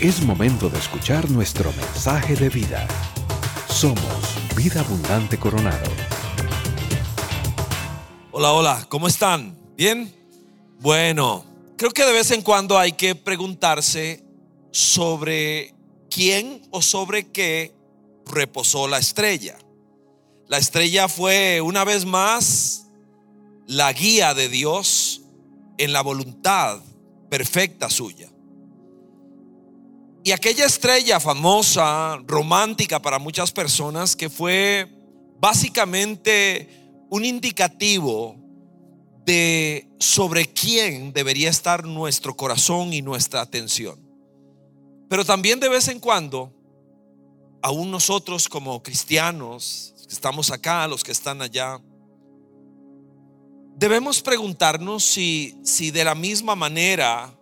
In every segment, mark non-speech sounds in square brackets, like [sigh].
Es momento de escuchar nuestro mensaje de vida. Somos Vida Abundante Coronado. Hola, hola, ¿cómo están? ¿Bien? Bueno, creo que de vez en cuando hay que preguntarse sobre quién o sobre qué reposó la estrella. La estrella fue una vez más la guía de Dios en la voluntad perfecta suya. Y aquella estrella famosa, romántica para muchas personas, que fue básicamente un indicativo de sobre quién debería estar nuestro corazón y nuestra atención. Pero también de vez en cuando, aún nosotros como cristianos, que estamos acá, los que están allá, debemos preguntarnos si, si de la misma manera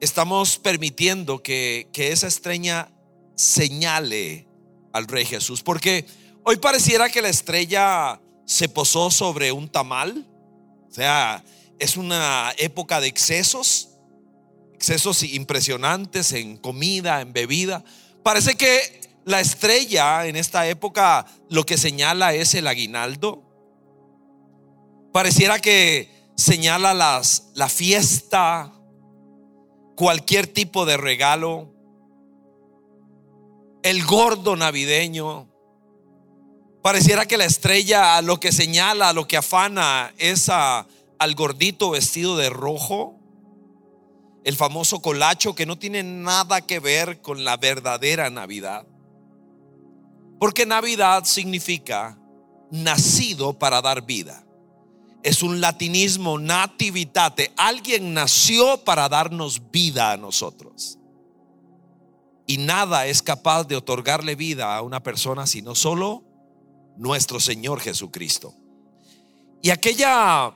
estamos permitiendo que, esa estrella señale al Rey Jesús. Porque hoy pareciera que la estrella se posó sobre un tamal. O sea, es una época de excesos, excesos impresionantes en comida, en bebida. Parece que la estrella en esta época lo que señala es el aguinaldo. Pareciera que señala las, la fiesta, cualquier tipo de regalo, el gordo navideño. Pareciera que la estrella lo que señala, lo que afana es al gordito vestido de rojo, el famoso colacho que no tiene nada que ver con la verdadera Navidad. Porque Navidad significa nacido para dar vida es un latinismo nativitate. Alguien nació para darnos vida a nosotros. Y nada es capaz de otorgarle vida a una persona sino solo nuestro Señor Jesucristo. Y aquella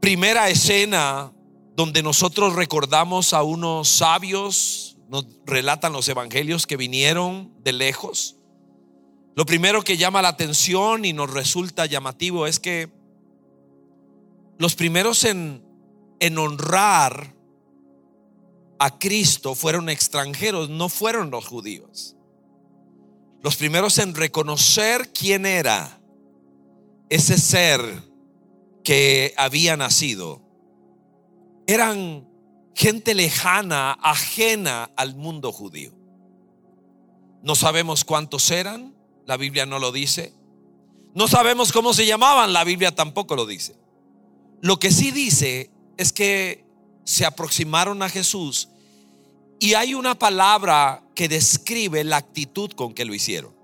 primera escena donde nosotros recordamos a unos sabios, nos relatan los evangelios que vinieron de lejos. Lo primero que llama la atención y nos resulta llamativo es que los primeros en, en honrar a Cristo fueron extranjeros, no fueron los judíos. Los primeros en reconocer quién era ese ser que había nacido eran gente lejana, ajena al mundo judío. No sabemos cuántos eran, la Biblia no lo dice. No sabemos cómo se llamaban, la Biblia tampoco lo dice. Lo que sí dice es que se aproximaron a Jesús y hay una palabra que describe la actitud con que lo hicieron.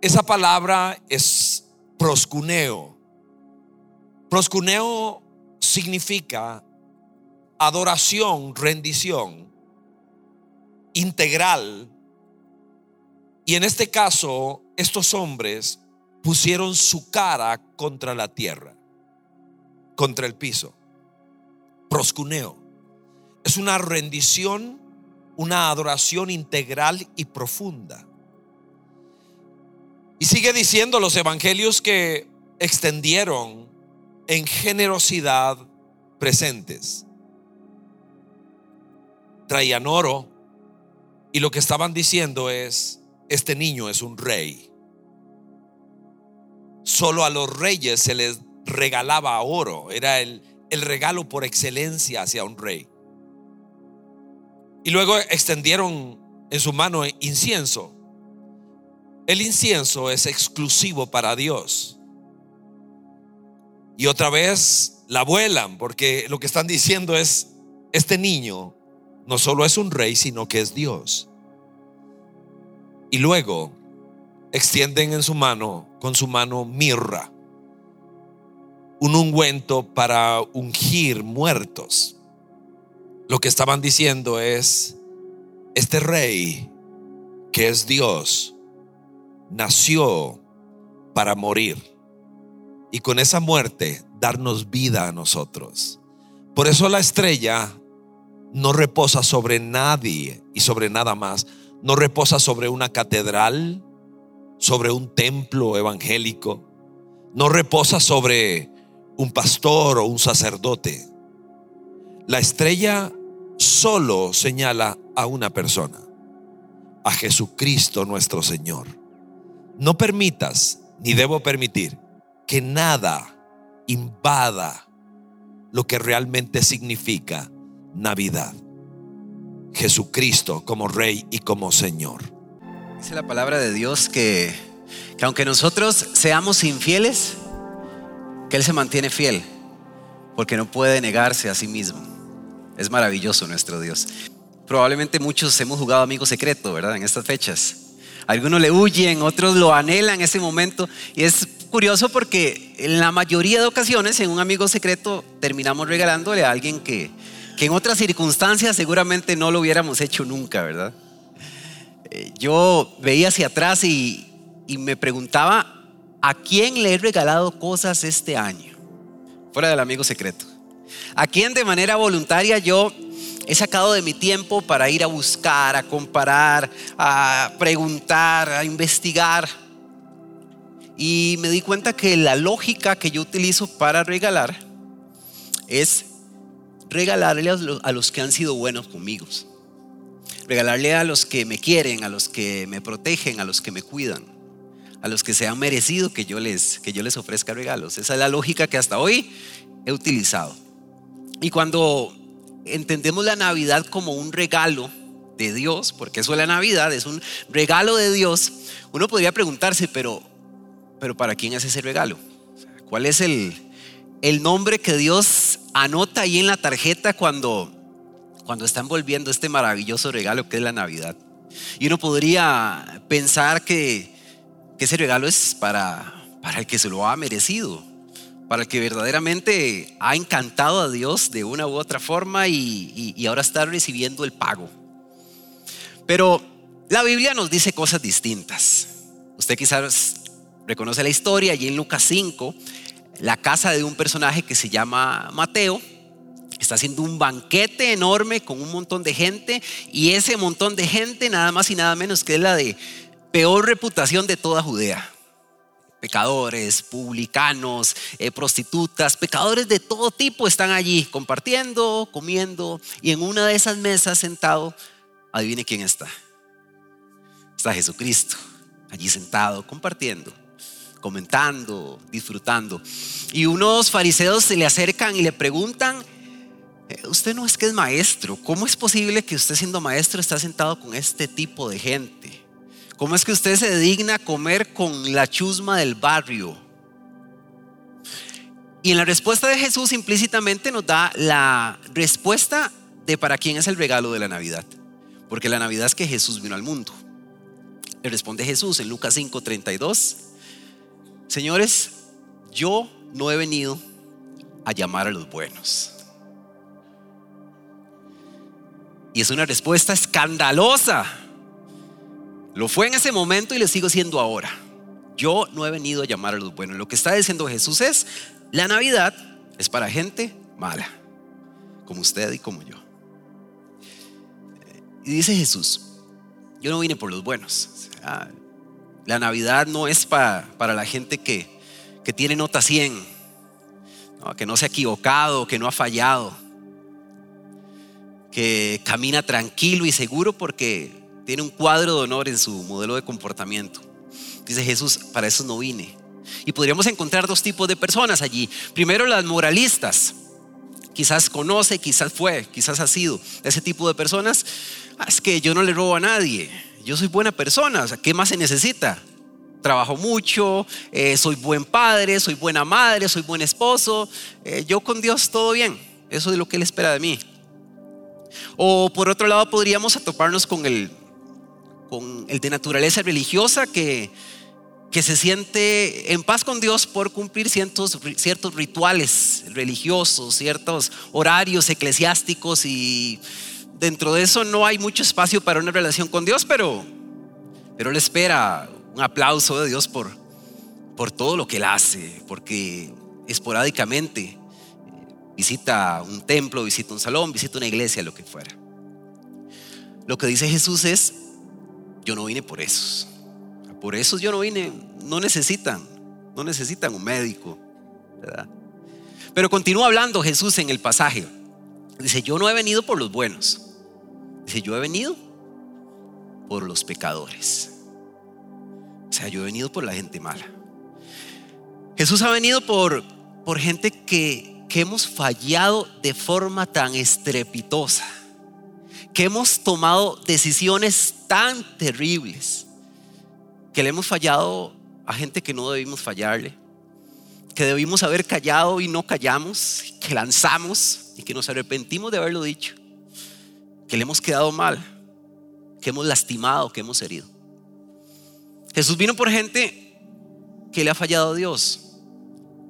Esa palabra es proscuneo. Proscuneo significa adoración, rendición integral. Y en este caso, estos hombres pusieron su cara contra la tierra, contra el piso. Proscuneo. Es una rendición, una adoración integral y profunda. Y sigue diciendo los evangelios que extendieron en generosidad presentes. Traían oro y lo que estaban diciendo es, este niño es un rey. Solo a los reyes se les regalaba oro. Era el, el regalo por excelencia hacia un rey. Y luego extendieron en su mano incienso. El incienso es exclusivo para Dios. Y otra vez la vuelan porque lo que están diciendo es, este niño no solo es un rey, sino que es Dios. Y luego extienden en su mano, con su mano, mirra, un ungüento para ungir muertos. Lo que estaban diciendo es, este rey, que es Dios, nació para morir y con esa muerte darnos vida a nosotros. Por eso la estrella no reposa sobre nadie y sobre nada más. No reposa sobre una catedral, sobre un templo evangélico, no reposa sobre un pastor o un sacerdote. La estrella solo señala a una persona, a Jesucristo nuestro Señor. No permitas, ni debo permitir, que nada invada lo que realmente significa Navidad. Jesucristo como Rey y como Señor. Dice la palabra de Dios que, que aunque nosotros seamos infieles, que Él se mantiene fiel, porque no puede negarse a sí mismo. Es maravilloso nuestro Dios. Probablemente muchos hemos jugado amigo secreto, ¿verdad? En estas fechas. Algunos le huyen, otros lo anhelan en ese momento. Y es curioso porque en la mayoría de ocasiones en un amigo secreto terminamos regalándole a alguien que, que en otras circunstancias seguramente no lo hubiéramos hecho nunca, ¿verdad? Yo veía hacia atrás y, y me preguntaba, ¿a quién le he regalado cosas este año? Fuera del amigo secreto. ¿A quién de manera voluntaria yo he sacado de mi tiempo para ir a buscar, a comparar, a preguntar, a investigar? Y me di cuenta que la lógica que yo utilizo para regalar es regalarle a los que han sido buenos conmigo. Regalarle a los que me quieren, a los que me protegen, a los que me cuidan, a los que se han merecido que yo les, que yo les ofrezca regalos. Esa es la lógica que hasta hoy he utilizado. Y cuando entendemos la Navidad como un regalo de Dios, porque eso es la Navidad, es un regalo de Dios, uno podría preguntarse, pero, pero ¿para quién es ese regalo? ¿Cuál es el, el nombre que Dios anota ahí en la tarjeta cuando, cuando está envolviendo este maravilloso regalo que es la Navidad. Y uno podría pensar que, ese regalo es para, para el que se lo ha merecido, para el que verdaderamente ha encantado a Dios de una u otra forma y, y ahora está recibiendo el pago. Pero la Biblia nos dice cosas distintas. Usted quizás reconoce la historia allí en Lucas 5 la casa de un personaje que se llama Mateo. Está haciendo un banquete enorme con un montón de gente y ese montón de gente nada más y nada menos que es la de peor reputación de toda Judea. Pecadores, publicanos, eh, prostitutas, pecadores de todo tipo están allí compartiendo, comiendo y en una de esas mesas sentado, adivine quién está. Está Jesucristo allí sentado compartiendo comentando, disfrutando. Y unos fariseos se le acercan y le preguntan, usted no es que es maestro, ¿cómo es posible que usted siendo maestro está sentado con este tipo de gente? ¿Cómo es que usted se digna comer con la chusma del barrio? Y en la respuesta de Jesús implícitamente nos da la respuesta de para quién es el regalo de la Navidad. Porque la Navidad es que Jesús vino al mundo. Le responde Jesús en Lucas 5:32. Señores, yo no he venido a llamar a los buenos. Y es una respuesta escandalosa. Lo fue en ese momento y lo sigo siendo ahora. Yo no he venido a llamar a los buenos. Lo que está diciendo Jesús es, la Navidad es para gente mala, como usted y como yo. Y dice Jesús, yo no vine por los buenos. La Navidad no es para, para la gente que, que tiene nota 100, que no se ha equivocado, que no ha fallado, que camina tranquilo y seguro porque tiene un cuadro de honor en su modelo de comportamiento. Dice Jesús, para eso no vine. Y podríamos encontrar dos tipos de personas allí. Primero las moralistas. Quizás conoce, quizás fue, quizás ha sido ese tipo de personas. Ah, es que yo no le robo a nadie yo soy buena persona, ¿qué más se necesita? Trabajo mucho, eh, soy buen padre, soy buena madre, soy buen esposo, eh, yo con Dios todo bien, eso es lo que Él espera de mí. O por otro lado podríamos atoparnos con el, con el de naturaleza religiosa que, que se siente en paz con Dios por cumplir ciertos, ciertos rituales religiosos, ciertos horarios eclesiásticos y dentro de eso no hay mucho espacio para una relación con Dios, pero, pero Él espera un aplauso de Dios por, por todo lo que Él hace, porque esporádicamente visita un templo, visita un salón, visita una iglesia, lo que fuera. Lo que dice Jesús es, yo no vine por esos. Por esos yo no vine, no necesitan, no necesitan un médico, ¿verdad? Pero continúa hablando Jesús en el pasaje. Dice, yo no he venido por los buenos. Dice, yo he venido por los pecadores. O sea, yo he venido por la gente mala. Jesús ha venido por, por gente que, que hemos fallado de forma tan estrepitosa, que hemos tomado decisiones tan terribles, que le hemos fallado a gente que no debimos fallarle, que debimos haber callado y no callamos, que lanzamos y que nos arrepentimos de haberlo dicho, que le hemos quedado mal, que hemos lastimado, que hemos herido. Jesús vino por gente que le ha fallado a Dios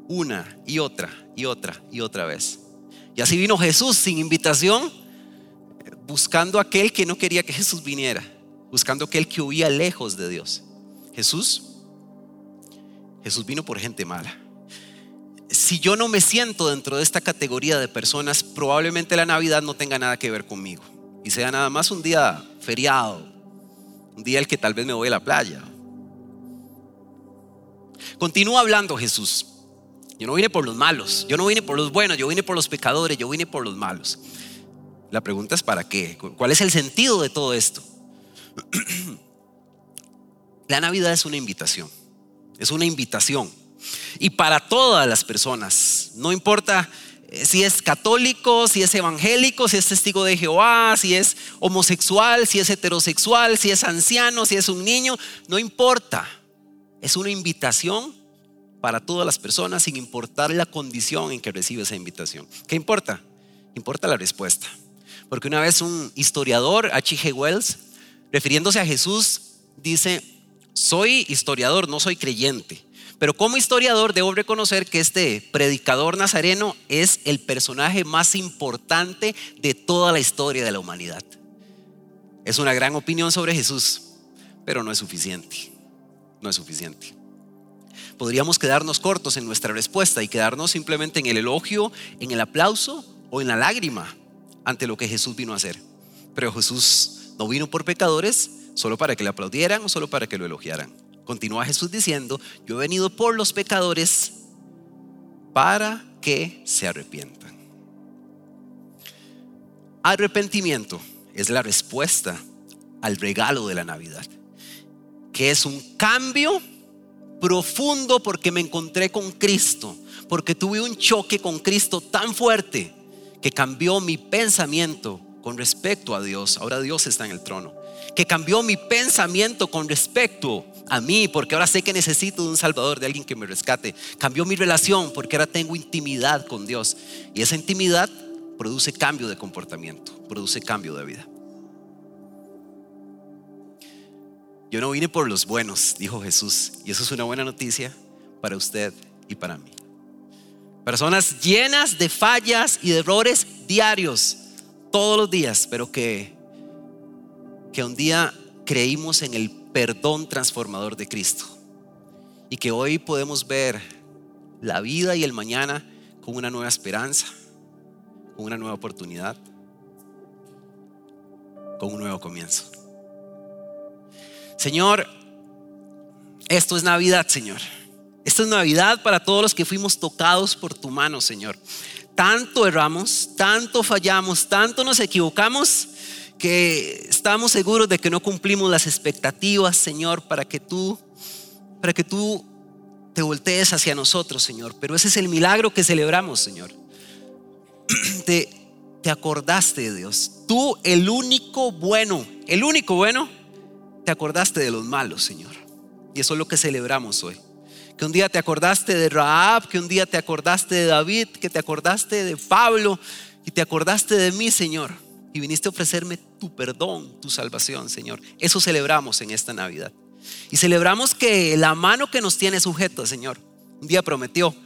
una y otra y otra y otra vez. Y así vino Jesús sin invitación, buscando aquel que no quería que Jesús viniera, buscando aquel que huía lejos de Dios. Jesús, Jesús vino por gente mala. Si yo no me siento dentro de esta categoría de personas, probablemente la Navidad no tenga nada que ver conmigo y sea nada más un día feriado, un día el que tal vez me voy a la playa. Continúa hablando Jesús. Yo no vine por los malos, yo no vine por los buenos, yo vine por los pecadores, yo vine por los malos. La pregunta es ¿para qué? ¿Cuál es el sentido de todo esto? [clears throat] La Navidad es una invitación, es una invitación. Y para todas las personas, no importa eh, si es católico, si es evangélico, si es testigo de Jehová, si es homosexual, si es heterosexual, si es anciano, si es un niño, no importa. Es una invitación para todas las personas sin importar la condición en que recibe esa invitación. ¿Qué importa? Importa la respuesta. Porque una vez un historiador, H.G. Wells, refiriéndose a Jesús, dice, soy historiador, no soy creyente. Pero como historiador debo reconocer que este predicador nazareno es el personaje más importante de toda la historia de la humanidad. Es una gran opinión sobre Jesús, pero no es suficiente. No es suficiente podríamos quedarnos cortos en nuestra respuesta y quedarnos simplemente en el elogio, en el aplauso o en la lágrima ante lo que Jesús vino a hacer. Pero Jesús no vino por pecadores solo para que le aplaudieran o solo para que lo elogiaran. Continúa Jesús diciendo, yo he venido por los pecadores para que se arrepientan. Arrepentimiento es la respuesta al regalo de la Navidad, que es un cambio profundo porque me encontré con Cristo, porque tuve un choque con Cristo tan fuerte que cambió mi pensamiento con respecto a Dios. Ahora Dios está en el trono. Que cambió mi pensamiento con respecto a mí, porque ahora sé que necesito de un Salvador, de alguien que me rescate. Cambió mi relación porque ahora tengo intimidad con Dios. Y esa intimidad produce cambio de comportamiento, produce cambio de vida. Yo no vine por los buenos, dijo Jesús. Y eso es una buena noticia para usted y para mí. Personas llenas de fallas y de errores diarios, todos los días, pero que, que un día creímos en el perdón transformador de Cristo. Y que hoy podemos ver la vida y el mañana con una nueva esperanza, con una nueva oportunidad, con un nuevo comienzo. Señor, esto es Navidad, Señor. Esto es Navidad para todos los que fuimos tocados por tu mano, Señor. Tanto erramos, tanto fallamos, tanto nos equivocamos que estamos seguros de que no cumplimos las expectativas, Señor, para que tú para que tú te voltees hacia nosotros, Señor. Pero ese es el milagro que celebramos, Señor. [clears throat] Te, te acordaste de Dios. Tú, el único bueno, el único bueno, te acordaste de los malos, Señor. Y eso es lo que celebramos hoy. Que un día te acordaste de Raab, que un día te acordaste de David, que te acordaste de Pablo y te acordaste de mí, Señor. Y viniste a ofrecerme tu perdón, tu salvación, Señor. Eso celebramos en esta Navidad. Y celebramos que la mano que nos tiene sujeto, Señor, un día prometió,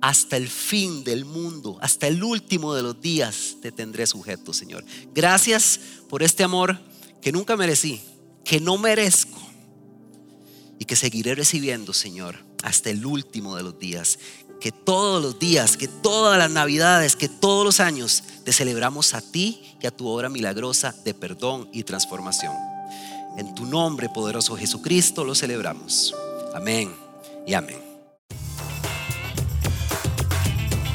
hasta el fin del mundo, hasta el último de los días te tendré sujeto, Señor. Gracias por este amor que nunca merecí, que no merezco y que seguiré recibiendo, Señor, hasta el último de los días. Que todos los días, que todas las navidades, que todos los años te celebramos a ti y a tu obra milagrosa de perdón y transformación. En tu nombre, poderoso Jesucristo, lo celebramos. Amén y amén.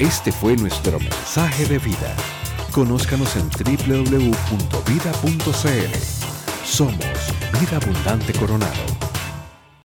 Este fue nuestro mensaje de vida. Conózcanos en www.vida.cl. Somos Vida Abundante Coronado.